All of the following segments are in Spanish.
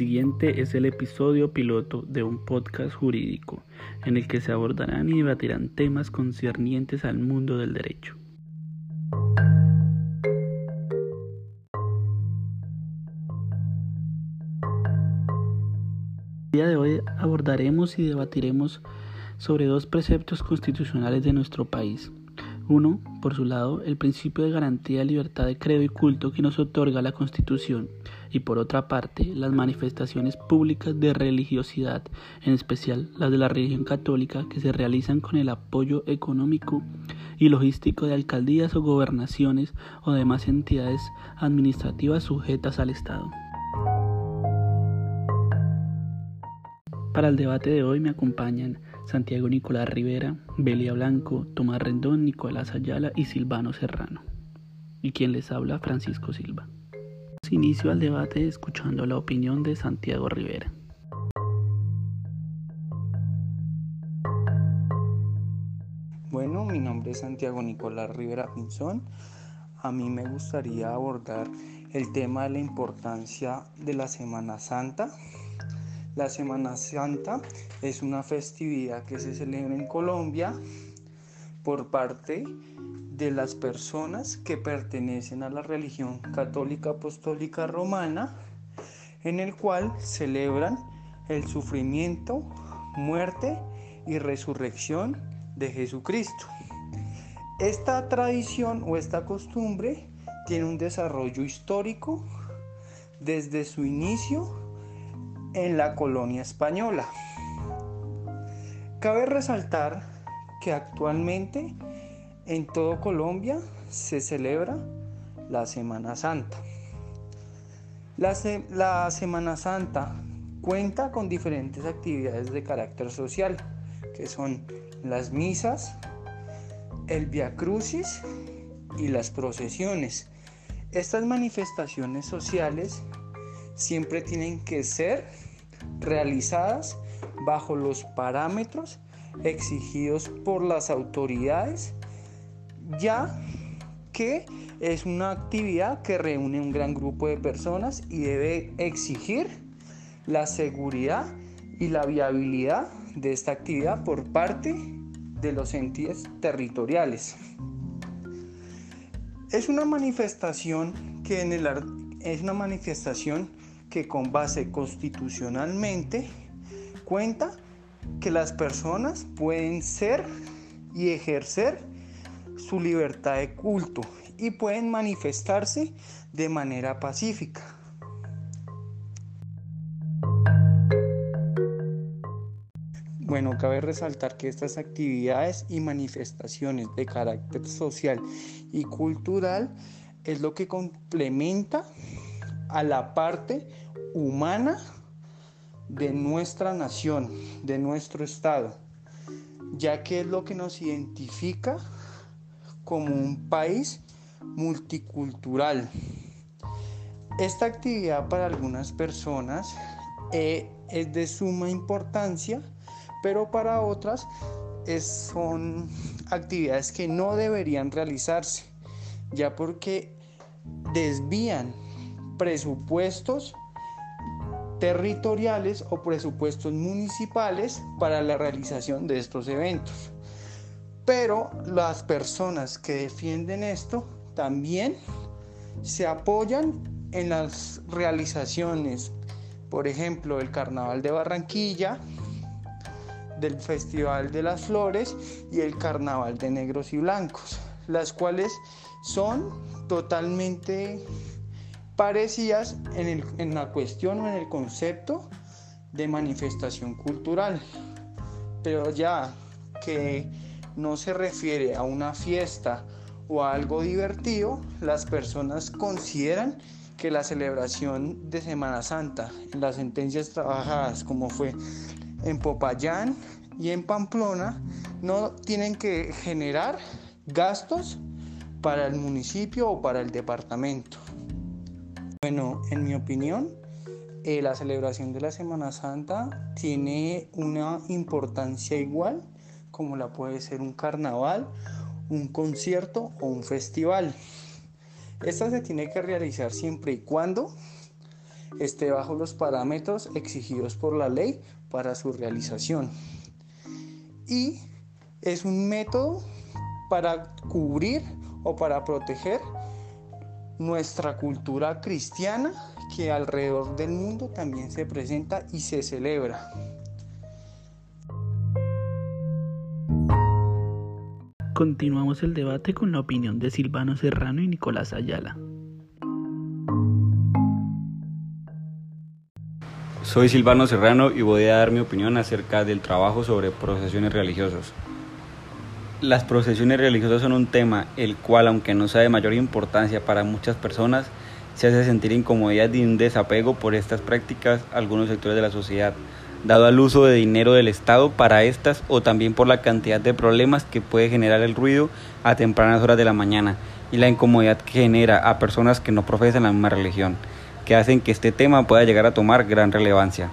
siguiente es el episodio piloto de un podcast jurídico en el que se abordarán y debatirán temas concernientes al mundo del derecho. El día de hoy abordaremos y debatiremos sobre dos preceptos constitucionales de nuestro país. Uno, por su lado, el principio de garantía de libertad de credo y culto que nos otorga la Constitución y por otra parte las manifestaciones públicas de religiosidad, en especial las de la religión católica, que se realizan con el apoyo económico y logístico de alcaldías o gobernaciones o demás entidades administrativas sujetas al Estado. Para el debate de hoy me acompañan Santiago Nicolás Rivera, Belia Blanco, Tomás Rendón, Nicolás Ayala y Silvano Serrano. Y quien les habla, Francisco Silva. Inicio al debate escuchando la opinión de Santiago Rivera. Bueno, mi nombre es Santiago Nicolás Rivera Pinzón. A mí me gustaría abordar el tema de la importancia de la Semana Santa la Semana Santa es una festividad que se celebra en Colombia por parte de las personas que pertenecen a la religión católica apostólica romana, en el cual celebran el sufrimiento, muerte y resurrección de Jesucristo. Esta tradición o esta costumbre tiene un desarrollo histórico desde su inicio en la colonia española. Cabe resaltar que actualmente en todo Colombia se celebra la Semana Santa. La, Semana Santa cuenta con diferentes actividades de carácter social, que son las misas, el Via Crucis y las procesiones. Estas manifestaciones sociales siempre tienen que ser realizadas bajo los parámetros exigidos por las autoridades, ya que es una actividad que reúne un gran grupo de personas y debe exigir la seguridad y la viabilidad de esta actividad por parte de los entes territoriales. Es una manifestación que en el es una manifestación que con base constitucionalmente cuenta que las personas pueden ser y ejercer su libertad de culto y pueden manifestarse de manera pacífica. Bueno, cabe resaltar que estas actividades y manifestaciones de carácter social y cultural es lo que complementa a la parte humana de nuestra nación, de nuestro Estado, ya que es lo que nos identifica como un país multicultural. Esta actividad para algunas personas eh, es de suma importancia, pero para otras son actividades que no deberían realizarse, ya porque desvían presupuestos territoriales o presupuestos municipales para la realización de estos eventos. Pero las personas que defienden esto también se apoyan en las realizaciones, por ejemplo, el Carnaval de Barranquilla, del Festival de las Flores y el Carnaval de Negros y Blancos, las cuales son totalmente parecidas en, la cuestión o en el concepto de manifestación cultural, pero ya que no se refiere a una fiesta o a algo divertido, las personas consideran que la celebración de Semana Santa las sentencias trabajadas como fue en Popayán y en Pamplona no tienen que generar gastos para el municipio o para el departamento. Bueno, en mi opinión, eh, la celebración de la Semana Santa tiene una importancia igual como la puede ser un carnaval, un concierto o un festival. Esta se tiene que realizar siempre y cuando esté bajo los parámetros exigidos por la ley para su realización. Y es un método para cubrir o para proteger nuestra cultura cristiana que alrededor del mundo también se presenta y se celebra. Continuamos el debate con la opinión de Silvano Serrano y Nicolás Ayala. Soy Silvano Serrano y voy a dar mi opinión acerca del trabajo sobre procesiones religiosas. Las procesiones religiosas son un tema el cual, aunque no sea de mayor importancia para muchas personas, se hace sentir incomodidad y un desapego por estas prácticas algunos sectores de la sociedad, dado al uso de dinero del Estado para estas o también por la cantidad de problemas que puede generar el ruido a tempranas horas de la mañana y la incomodidad que genera a personas que no profesan la misma religión que hacen que este tema pueda llegar a tomar gran relevancia.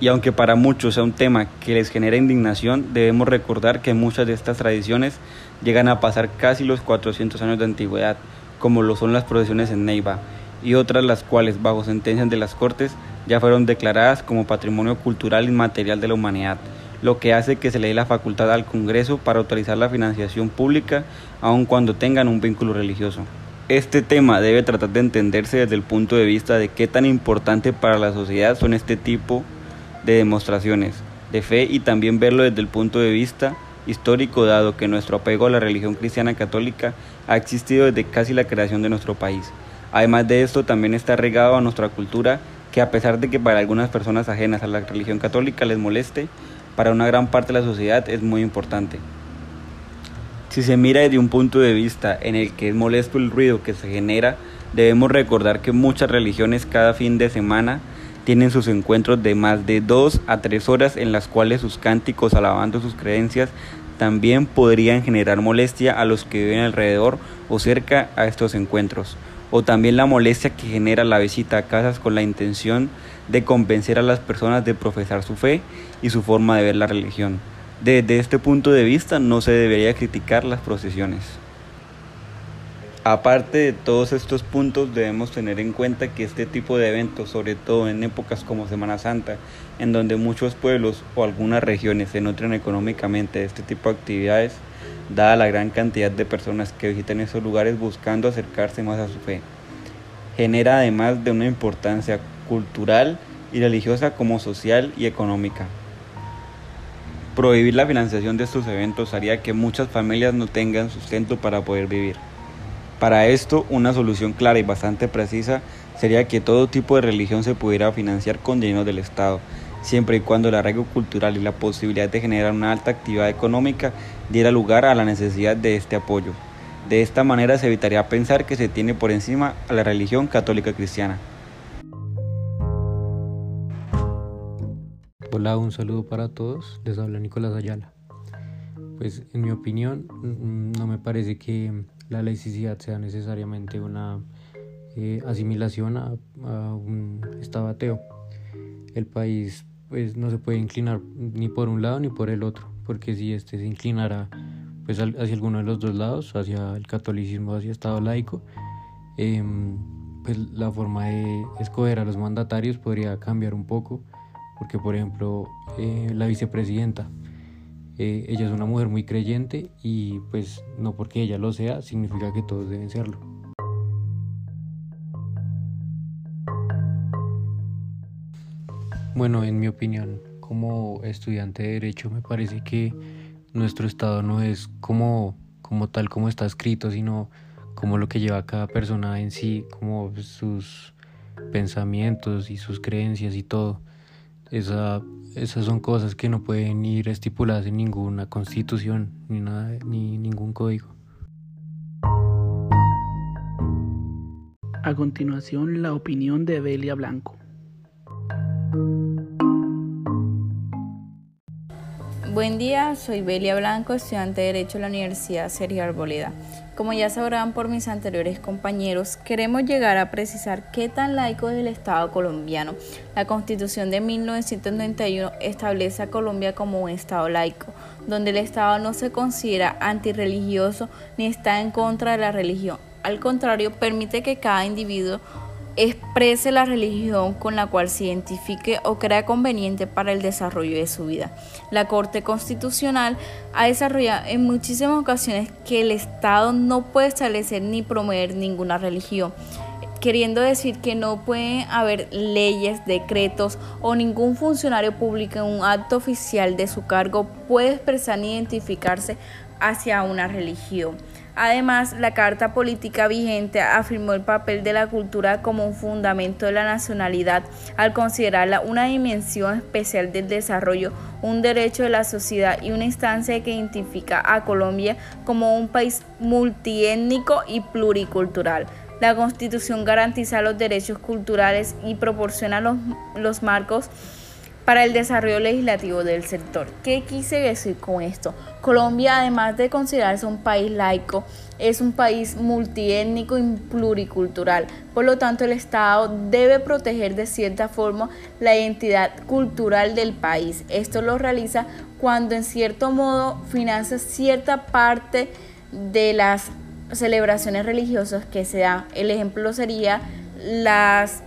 Y aunque para muchos sea un tema que les genera indignación, debemos recordar que muchas de estas tradiciones llegan a pasar casi los 400 años de antigüedad, como lo son las procesiones en Neiva, y otras las cuales, bajo sentencias de las Cortes, ya fueron declaradas como patrimonio cultural inmaterial de la humanidad, lo que hace que se le dé la facultad al Congreso para autorizar la financiación pública, aun cuando tengan un vínculo religioso. Este tema debe tratar de entenderse desde el punto de vista de qué tan importante para la sociedad son este tipo de demostraciones de fe y también verlo desde el punto de vista histórico dado que nuestro apego a la religión cristiana católica ha existido desde casi la creación de nuestro país. Además de esto también está regado a nuestra cultura que a pesar de que para algunas personas ajenas a la religión católica les moleste, para una gran parte de la sociedad es muy importante. Si se mira desde un punto de vista en el que es molesto el ruido que se genera, debemos recordar que muchas religiones cada fin de semana tienen sus encuentros de más de dos a tres horas en las cuales sus cánticos alabando sus creencias también podrían generar molestia a los que viven alrededor o cerca a estos encuentros, o también la molestia que genera la visita a casas con la intención de convencer a las personas de profesar su fe y su forma de ver la religión. Desde este punto de vista no se debería criticar las procesiones. Aparte de todos estos puntos debemos tener en cuenta que este tipo de eventos, sobre todo en épocas como Semana Santa, en donde muchos pueblos o algunas regiones se nutren económicamente de este tipo de actividades, dada la gran cantidad de personas que visitan esos lugares buscando acercarse más a su fe, genera además de una importancia cultural y religiosa como social y económica. Prohibir la financiación de estos eventos haría que muchas familias no tengan sustento para poder vivir. Para esto, una solución clara y bastante precisa sería que todo tipo de religión se pudiera financiar con dinero del Estado, siempre y cuando el arraigo cultural y la posibilidad de generar una alta actividad económica diera lugar a la necesidad de este apoyo. De esta manera se evitaría pensar que se tiene por encima a la religión católica cristiana. Hola, un saludo para todos. Les habla Nicolás Ayala. Pues en mi opinión, mm, no me parece que la laicidad sea necesariamente una eh, asimilación a, un estado ateo. El país pues no se puede inclinar ni por un lado ni por el otro, porque si este se inclinara pues hacia alguno de los dos lados, hacia el catolicismo, hacia estado laico, em, pues la forma de escoger a los mandatarios podría cambiar un poco porque por ejemplo eh, la vicepresidenta, eh, ella es una mujer muy creyente y pues no porque ella lo sea significa que todos deben serlo. Bueno, en mi opinión, como estudiante de derecho me parece que nuestro estado no es como, como tal como está escrito, sino como lo que lleva cada persona en sí, como sus pensamientos y sus creencias y todo. Esa, esas son cosas que no pueden ir estipuladas en ninguna constitución ni, nada, ni ningún código. A continuación, la opinión de Belia Blanco. Buen día, soy Belia Blanco, estudiante de Derecho de la Universidad Sergio Arboleda. Como ya sabrán por mis anteriores compañeros, queremos llegar a precisar qué tan laico es el Estado colombiano. La Constitución de 1991 establece a Colombia como un Estado laico, donde el Estado no se considera antirreligioso ni está en contra de la religión. Al contrario, permite que cada individuo exprese la religión con la cual se identifique o crea conveniente para el desarrollo de su vida. La Corte Constitucional ha desarrollado en muchísimas ocasiones que el Estado no puede establecer ni promover ninguna religión queriendo decir que no puede haber leyes, decretos o ningún funcionario público en un acto oficial de su cargo puede expresar ni identificarse hacia una religión. Además, la Carta Política vigente afirmó el papel de la cultura como un fundamento de la nacionalidad al considerarla una dimensión especial del desarrollo, un derecho de la sociedad y una instancia que identifica a Colombia como un país multiétnico y pluricultural. La Constitución garantiza los derechos culturales y proporciona los, los marcos para el desarrollo legislativo del sector. ¿Qué quise decir con esto? Colombia, además de considerarse un país laico, es un país multiétnico y pluricultural. Por lo tanto, el Estado debe proteger de cierta forma la identidad cultural del país. Esto lo realiza cuando en cierto modo financia cierta parte de las celebraciones religiosas que se dan. El ejemplo sería las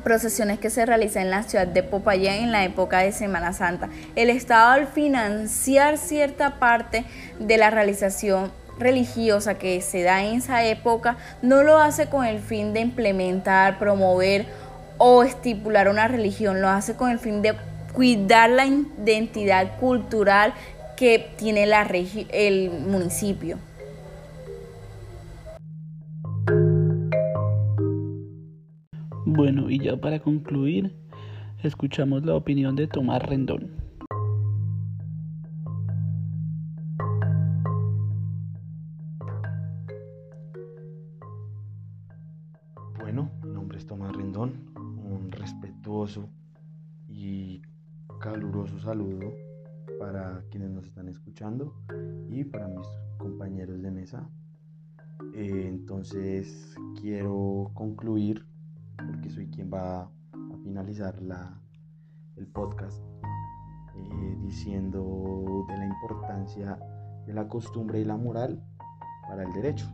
procesiones que se realizan en la ciudad de Popayán en la época de Semana Santa. El Estado al financiar cierta parte de la realización religiosa que se da en esa época, no lo hace con el fin de implementar, promover o estipular una religión, lo hace con el fin de cuidar la identidad cultural que tiene la el municipio. Y ya para concluir, escuchamos la opinión de Tomás Rendón. Bueno, mi nombre es Tomás Rendón, un respetuoso y caluroso saludo para quienes nos están escuchando y para mis compañeros de mesa. Eh, entonces quiero concluir porque soy quien va a finalizar la, el podcast eh, diciendo de la importancia de la costumbre y la moral para el derecho.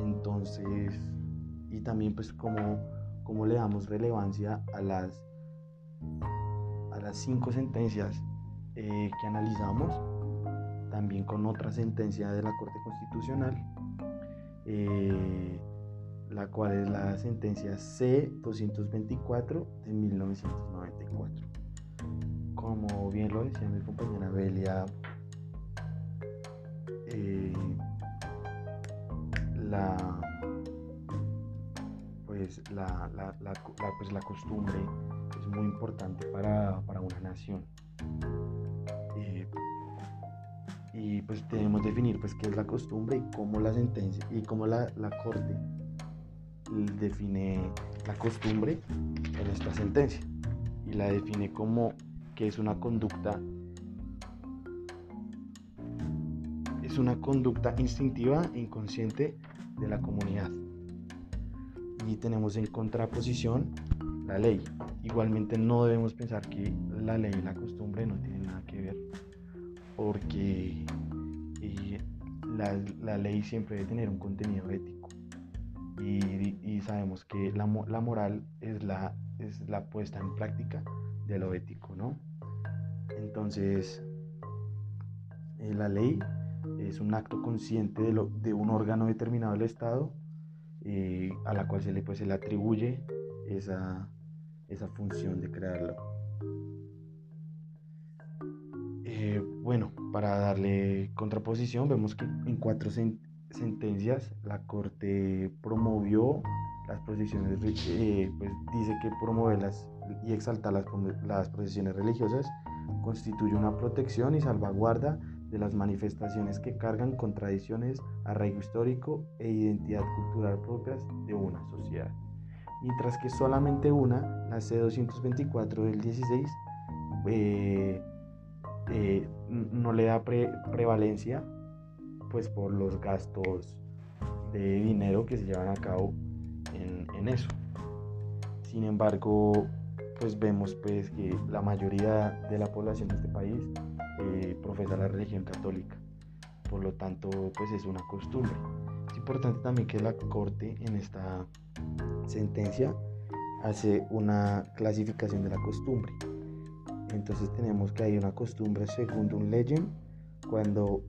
Entonces, y también pues como, como le damos relevancia a las, a las cinco sentencias eh, que analizamos, también con otra sentencia de la Corte Constitucional. Eh, la cual es la sentencia C-224 de 1994. Como bien lo decía mi compañera Belia, eh, la, pues, la, pues la costumbre es muy importante para, una nación. Eh, y pues debemos definir pues qué es la costumbre y cómo la sentencia y cómo la, la corte define la costumbre en esta sentencia y la define como que es una conducta es una conducta instintiva e inconsciente de la comunidad. Y tenemos en contraposición la ley. Igualmente no debemos pensar que la ley y la costumbre no tienen nada que ver porque eh, la, la ley siempre debe tener un contenido ético y, sabemos que la, la, moral es la, es la puesta en práctica de lo ético, ¿no? Entonces, eh, la ley es un acto consciente de, lo, de un órgano determinado del Estado eh, a la cual se le, pues, se le atribuye esa, esa función de crearlo. Eh, bueno, para darle contraposición, vemos que en cuatro, sentencias, la Corte promovió las procesiones, eh, pues dice que promoverlas y exaltar las, procesiones religiosas constituye una protección y salvaguarda de las manifestaciones que cargan con tradiciones, arraigo histórico e identidad cultural propias de una sociedad. Mientras que solamente una, la C224 del 16, eh, eh, no le da prevalencia pues por los gastos de dinero que se llevan a cabo en, eso. Sin embargo, pues vemos pues que la mayoría de la población de este país eh, profesa la religión católica. Por lo tanto, pues es una costumbre. Es importante también que la Corte en esta, sentencia hace una clasificación de la costumbre. Entonces tenemos que hay una costumbre según un legend cuando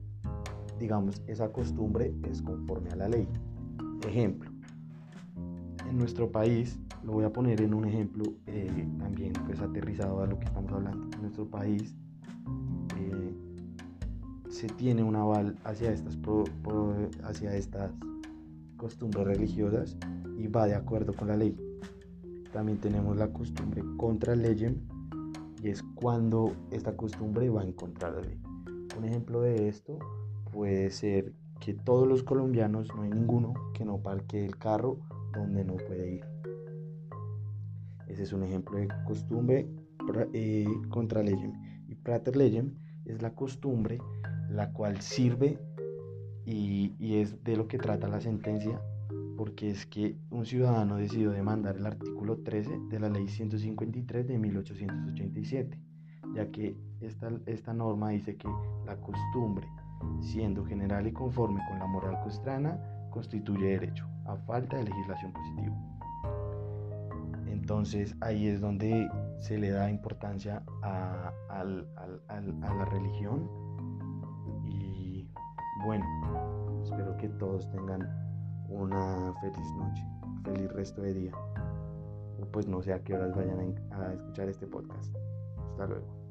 digamos esa costumbre es conforme a la ley. Ejemplo, en nuestro país, lo voy a poner en un ejemplo eh, también pues aterrizado a lo que estamos hablando. En nuestro país eh, se tiene un aval hacia estas, hacia estas costumbres religiosas y va de acuerdo con la ley. También tenemos la costumbre contra ley y es cuando esta costumbre va en contra de la ley. Un ejemplo de esto puede ser que todos los colombianos, no hay ninguno que no parque el carro donde no puede ir. Ese es un ejemplo de costumbre eh, contra legem. Y prater legem es la costumbre la cual sirve y, y, es de lo que trata la sentencia, porque es que un ciudadano decidió demandar el artículo 13 de la ley 153 de 1887, ya que esta, esta norma dice que la costumbre, siendo general y conforme con la moral costrana, constituye derecho, a falta de legislación positiva. Entonces ahí es donde se le da importancia a, la religión y bueno, espero que todos tengan una feliz noche, feliz resto de día. Pues no sé a qué horas vayan a escuchar este podcast. Hasta luego.